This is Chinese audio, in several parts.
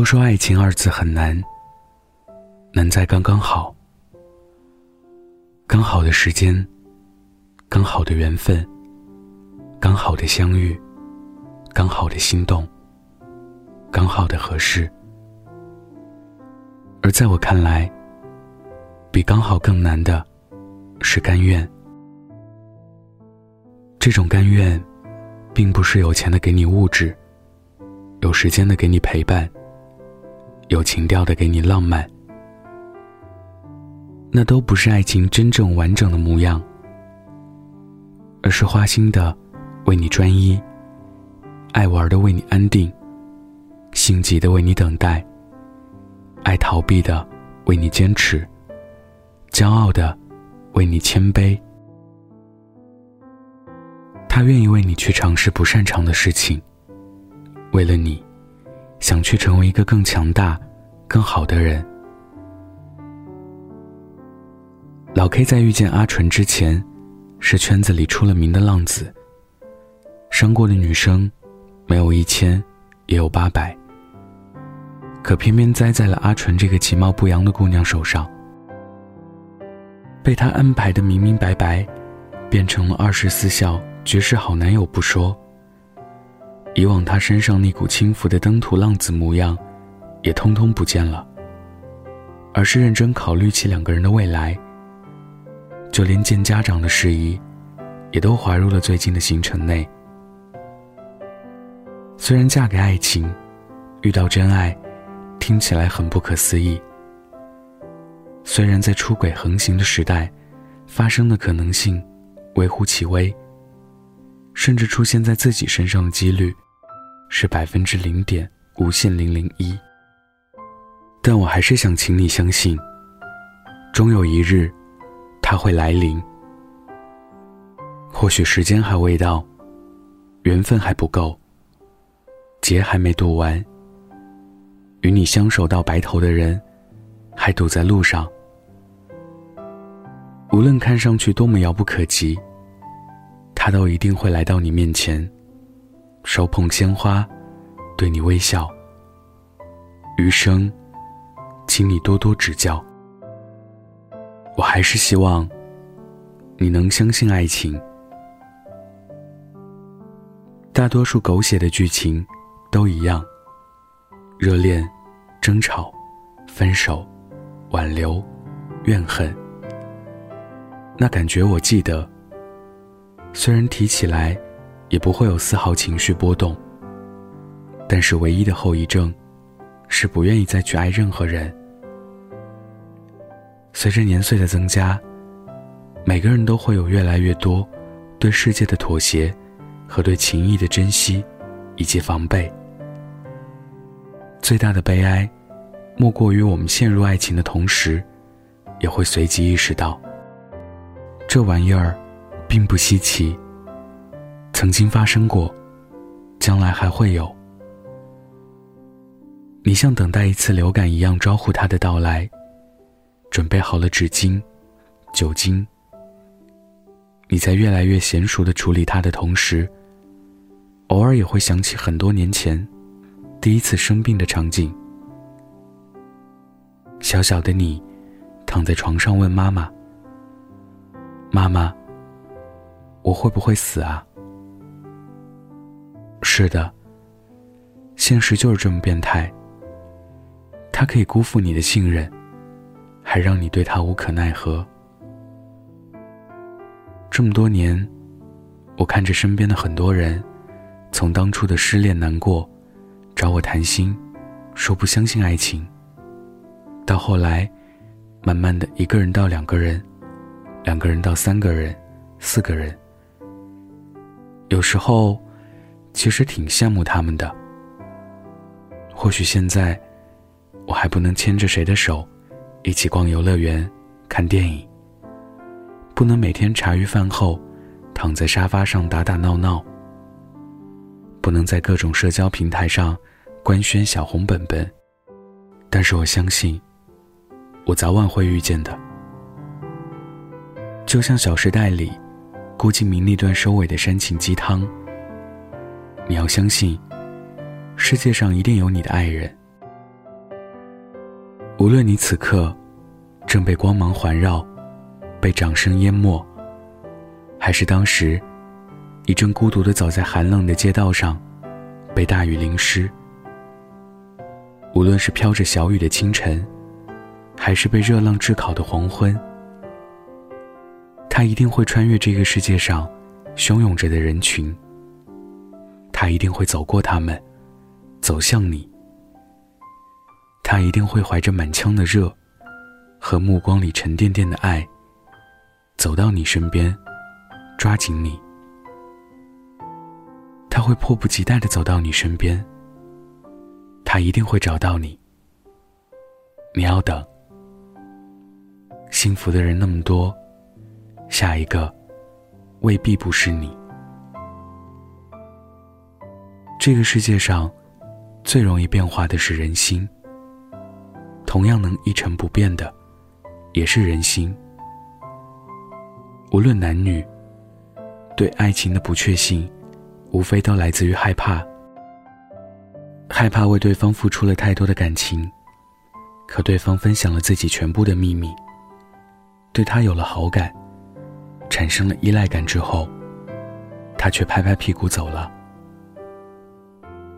都说爱情二字很难，难在刚刚好。刚好的时间，刚好的缘分，刚好的相遇，刚好的心动，刚好的合适。而在我看来，比刚好更难的，是甘愿。这种甘愿，并不是有钱的给你物质，有时间的给你陪伴。有情调的给你浪漫，那都不是爱情真正完整的模样，而是花心的为你专一，爱玩的为你安定，心急的为你等待，爱逃避的为你坚持，骄傲的为你谦卑。他愿意为你去尝试不擅长的事情，为了你。想去成为一个更强大、更好的人。老 K 在遇见阿纯之前，是圈子里出了名的浪子。伤过的女生，没有一千，也有八百。可偏偏栽在了阿纯这个其貌不扬的姑娘手上，被他安排的明明白白，变成了二十四孝、绝世好男友不说。以往他身上那股轻浮的登徒浪子模样，也通通不见了。而是认真考虑起两个人的未来，就连见家长的事宜，也都划入了最近的行程内。虽然嫁给爱情，遇到真爱，听起来很不可思议。虽然在出轨横行的时代，发生的可能性微乎其微。甚至出现在自己身上的几率，是百分之零点无限零零一。但我还是想请你相信，终有一日，它会来临。或许时间还未到，缘分还不够，劫还没渡完，与你相守到白头的人，还堵在路上。无论看上去多么遥不可及。他都一定会来到你面前，手捧鲜花，对你微笑。余生，请你多多指教。我还是希望你能相信爱情。大多数狗血的剧情都一样：热恋、争吵、分手、挽留、怨恨。那感觉我记得。虽然提起来，也不会有丝毫情绪波动。但是唯一的后遗症，是不愿意再去爱任何人。随着年岁的增加，每个人都会有越来越多对世界的妥协，和对情谊的珍惜，以及防备。最大的悲哀，莫过于我们陷入爱情的同时，也会随即意识到，这玩意儿。并不稀奇。曾经发生过，将来还会有。你像等待一次流感一样招呼他的到来，准备好了纸巾、酒精。你在越来越娴熟的处理他的同时，偶尔也会想起很多年前第一次生病的场景。小小的你，躺在床上问妈妈：“妈妈。”我会不会死啊？是的，现实就是这么变态。他可以辜负你的信任，还让你对他无可奈何。这么多年，我看着身边的很多人，从当初的失恋难过，找我谈心，说不相信爱情，到后来，慢慢的一个人到两个人，两个人到三个人，四个人。有时候，其实挺羡慕他们的。或许现在，我还不能牵着谁的手，一起逛游乐园、看电影。不能每天茶余饭后，躺在沙发上打打闹闹。不能在各种社交平台上，官宣小红本本。但是我相信，我早晚会遇见的。就像《小时代》里。郭敬明那段收尾的煽情鸡汤。你要相信，世界上一定有你的爱人，无论你此刻正被光芒环绕，被掌声淹没，还是当时你正孤独的走在寒冷的街道上，被大雨淋湿；无论是飘着小雨的清晨，还是被热浪炙烤的黄昏，他一定会穿越这个世界上汹涌着的人群，他一定会走过他们，走向你。他一定会怀着满腔的热，和目光里沉甸甸的爱，走到你身边，抓紧你。他会迫不及待的走到你身边。他一定会找到你。你要等。幸福的人那么多，下一个未必不是你。这个世界上，最容易变化的是人心。同样能一成不变的，也是人心。无论男女，对爱情的不确信，无非都来自于害怕。害怕为对方付出了太多的感情，可对方分享了自己全部的秘密，对他有了好感，产生了依赖感之后，他却拍拍屁股走了。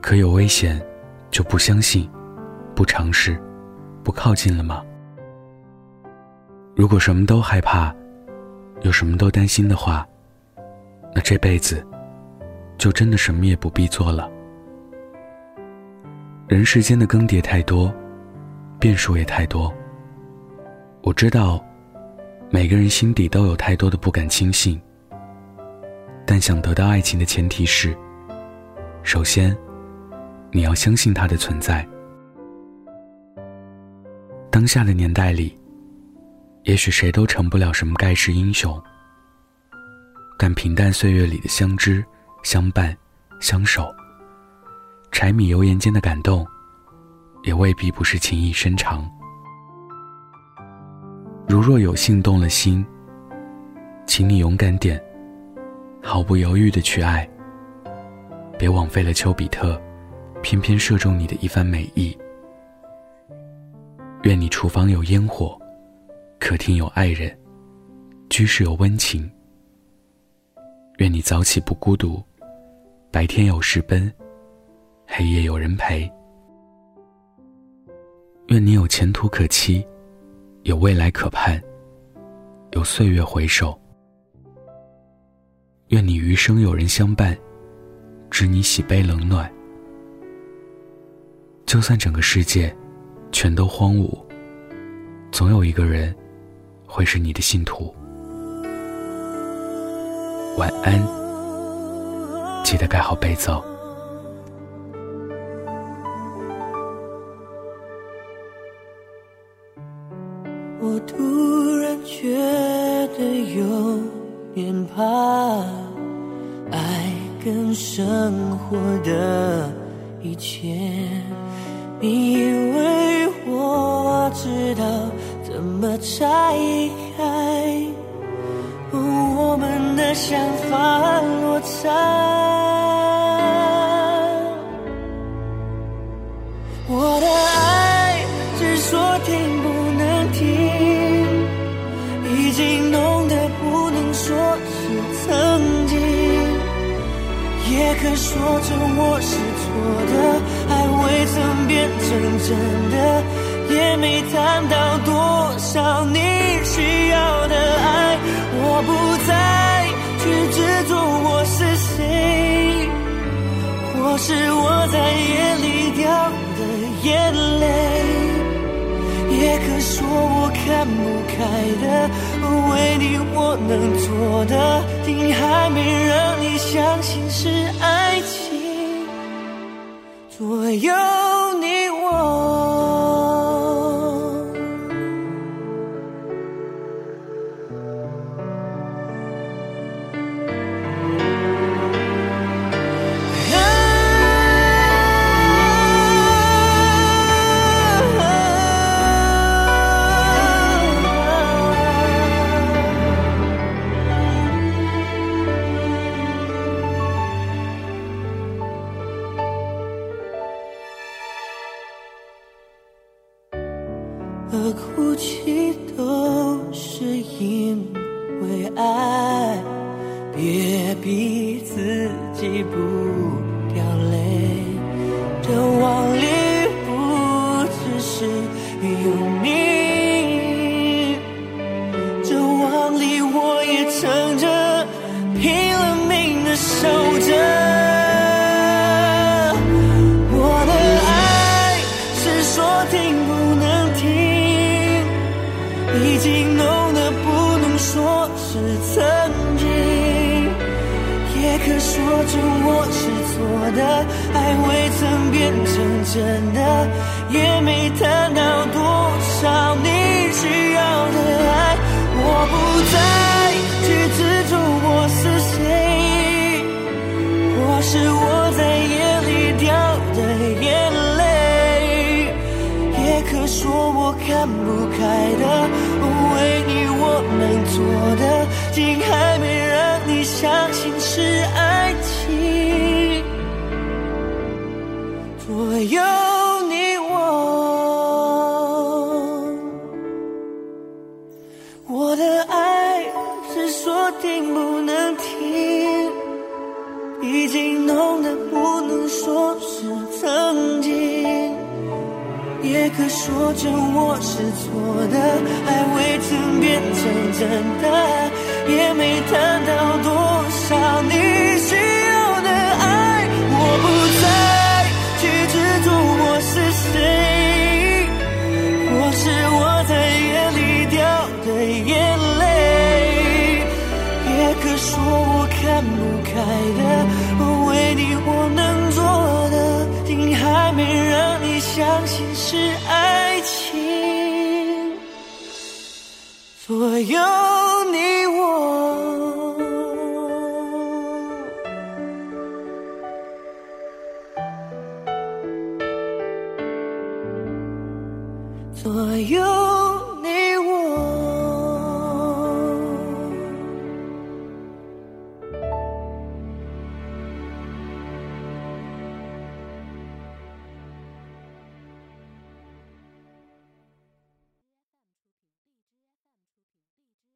可有危险，就不相信，不尝试。不靠近了吗？如果什么都害怕，有什么都担心的话，那这辈子就真的什么也不必做了。人世间的更迭太多，变数也太多。我知道，每个人心底都有太多的不敢轻信。但想得到爱情的前提是，首先，你要相信它的存在。当下的年代里，也许谁都成不了什么盖世英雄，但平淡岁月里的相知、相伴、相守，柴米油盐间的感动，也未必不是情意深长。如若有幸动了心，请你勇敢点，毫不犹豫的去爱，别枉费了丘比特偏偏射中你的一番美意。愿你厨房有烟火，客厅有爱人，居室有温情。愿你早起不孤独，白天有事奔，黑夜有人陪。愿你有前途可期，有未来可盼，有岁月回首。愿你余生有人相伴，知你喜悲冷暖。就算整个世界。全都荒芜，总有一个人会是你的信徒。晚安，记得盖好被子。我突然觉得有点怕，爱跟生活的一切，你以为？我知道怎么拆开，我们的想法落差。可说成我是错的，爱未曾变成真的。也没谈到多少你需要的爱，我不再去执着我是谁，或是我在夜里掉的眼泪，也可说我看不开的，为你我能做的，竟还没让你相信是爱情，左右往里可说着我是错的，爱未曾变成真的，也没谈到多少你需要的爱，我不再去执着我是谁。或是我说我看不开的，为你我能做的，竟还没让你相信是爱情，左右你我。我的爱是说停不能停。已经浓得不能说是曾经，也可说成我是错的，爱未曾变成真的，也没谈到多少你需要的爱，我不再去执着我是谁，或是我在夜里掉的眼泪。也可说我看不开的，为你我能，相信是爱情，左右你我。左右